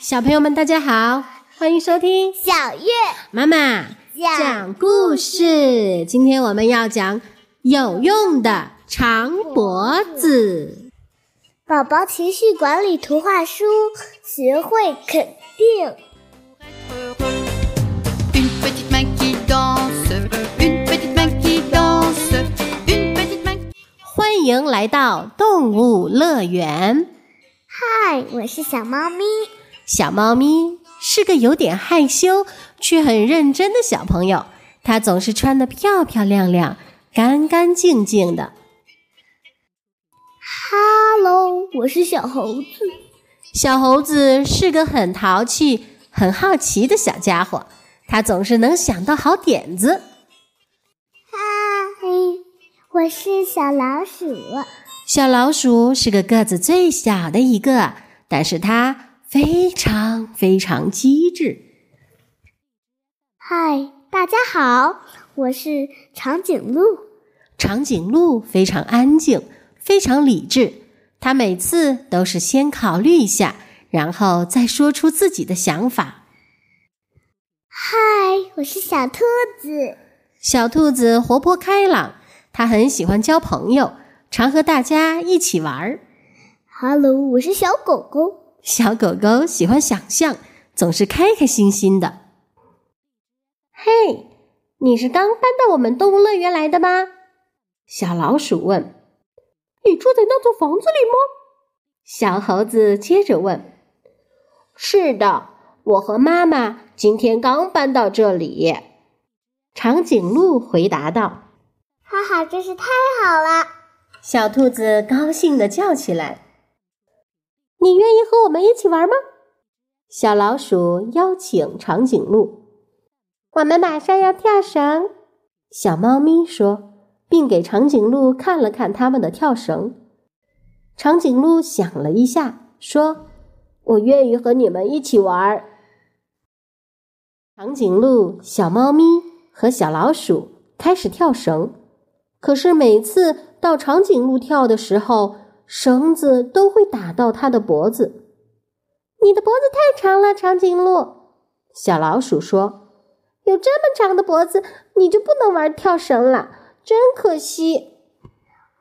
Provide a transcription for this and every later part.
小朋友们，大家好，欢迎收听小月妈妈讲故事。今天我们要讲有用的长脖子。宝宝情绪管理图画书，学会肯定。迎来到动物乐园。嗨，我是小猫咪。小猫咪是个有点害羞却很认真的小朋友，它总是穿的漂漂亮亮、干干净净的。哈喽，我是小猴子。小猴子是个很淘气、很好奇的小家伙，它总是能想到好点子。嗨，我是小老鼠。小老鼠是个个子最小的一个，但是它非常非常机智。嗨，大家好，我是长颈鹿。长颈鹿非常安静，非常理智。它每次都是先考虑一下，然后再说出自己的想法。嗨，我是小兔子。小兔子活泼开朗，它很喜欢交朋友，常和大家一起玩儿。哈喽，我是小狗狗。小狗狗喜欢想象，总是开开心心的。嘿，你是刚搬到我们动物乐园来的吗？小老鼠问。你住在那座房子里吗？小猴子接着问。是的，我和妈妈今天刚搬到这里。长颈鹿回答道。哈，真是太好了！小兔子高兴地叫起来。你愿意和我们一起玩吗？小老鼠邀请长颈鹿。我们马上要跳绳，小猫咪说，并给长颈鹿看了看他们的跳绳。长颈鹿想了一下，说：“我愿意和你们一起玩。”长颈鹿、小猫咪和小老鼠开始跳绳，可是每次到长颈鹿跳的时候，绳子都会打到它的脖子。你的脖子太长了，长颈鹿。小老鼠说：“有这么长的脖子，你就不能玩跳绳了，真可惜。”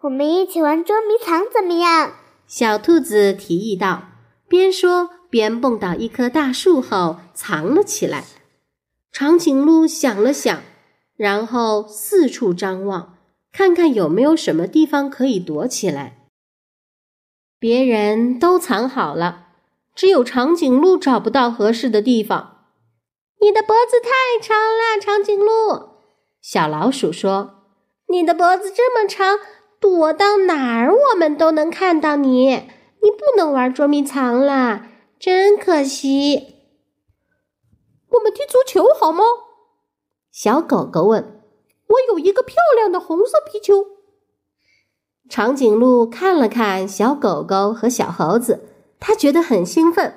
我们一起玩捉迷藏怎么样？小兔子提议道，边说边蹦到一棵大树后藏了起来。长颈鹿想了想，然后四处张望，看看有没有什么地方可以躲起来。别人都藏好了，只有长颈鹿找不到合适的地方。你的脖子太长了，长颈鹿。小老鼠说：“你的脖子这么长。”躲到哪儿，我们都能看到你。你不能玩捉迷藏了，真可惜。我们踢足球好吗？小狗狗问。我有一个漂亮的红色皮球。长颈鹿看了看小狗狗和小猴子，它觉得很兴奋。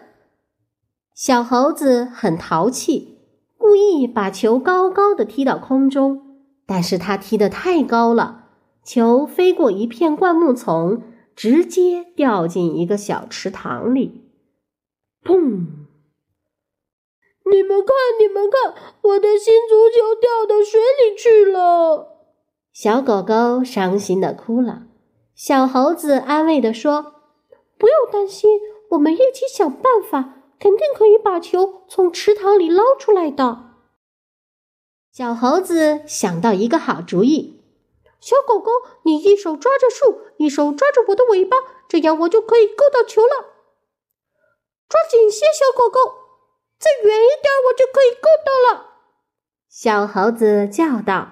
小猴子很淘气，故意把球高高的踢到空中，但是它踢得太高了。球飞过一片灌木丛，直接掉进一个小池塘里。砰！你们看，你们看，我的新足球掉到水里去了。小狗狗伤心的哭了。小猴子安慰的说：“不要担心，我们一起想办法，肯定可以把球从池塘里捞出来的。”小猴子想到一个好主意。小狗狗，你一手抓着树，一手抓着我的尾巴，这样我就可以够到球了。抓紧些，小狗狗，再远一点，我就可以够到了。小猴子叫道。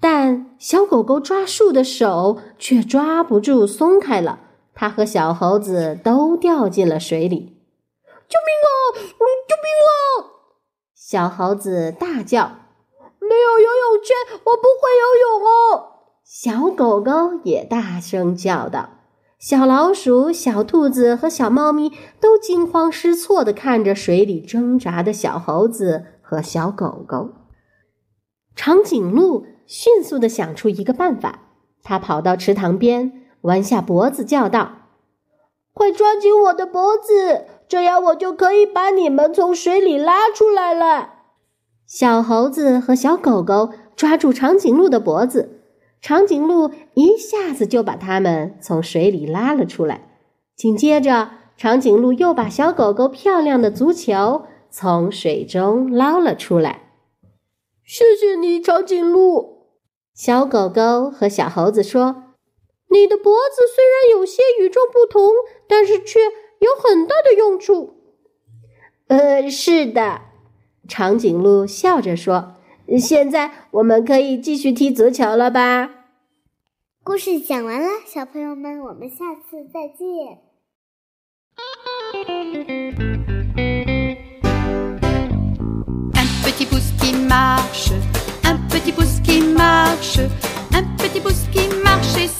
但小狗狗抓树的手却抓不住，松开了。它和小猴子都掉进了水里。救命啊！救命啊！小猴子大叫。没有游泳圈，我不会游泳哦！小狗狗也大声叫道。小老鼠、小兔子和小猫咪都惊慌失措地看着水里挣扎的小猴子和小狗狗。长颈鹿迅速地想出一个办法，它跑到池塘边，弯下脖子叫道：“快抓紧我的脖子，这样我就可以把你们从水里拉出来了。小猴子和小狗狗抓住长颈鹿的脖子，长颈鹿一下子就把它们从水里拉了出来。紧接着，长颈鹿又把小狗狗漂亮的足球从水中捞了出来。谢谢你，长颈鹿。小狗狗和小猴子说。你的脖子虽然有些与众不同，但是却有很大的用处。呃，是的，长颈鹿笑着说：“现在我们可以继续踢足球了吧？”故事讲完了，小朋友们，我们下次再见。Un petit pouce qui marche, un petit pouce qui marche, un petit pouce qui marche.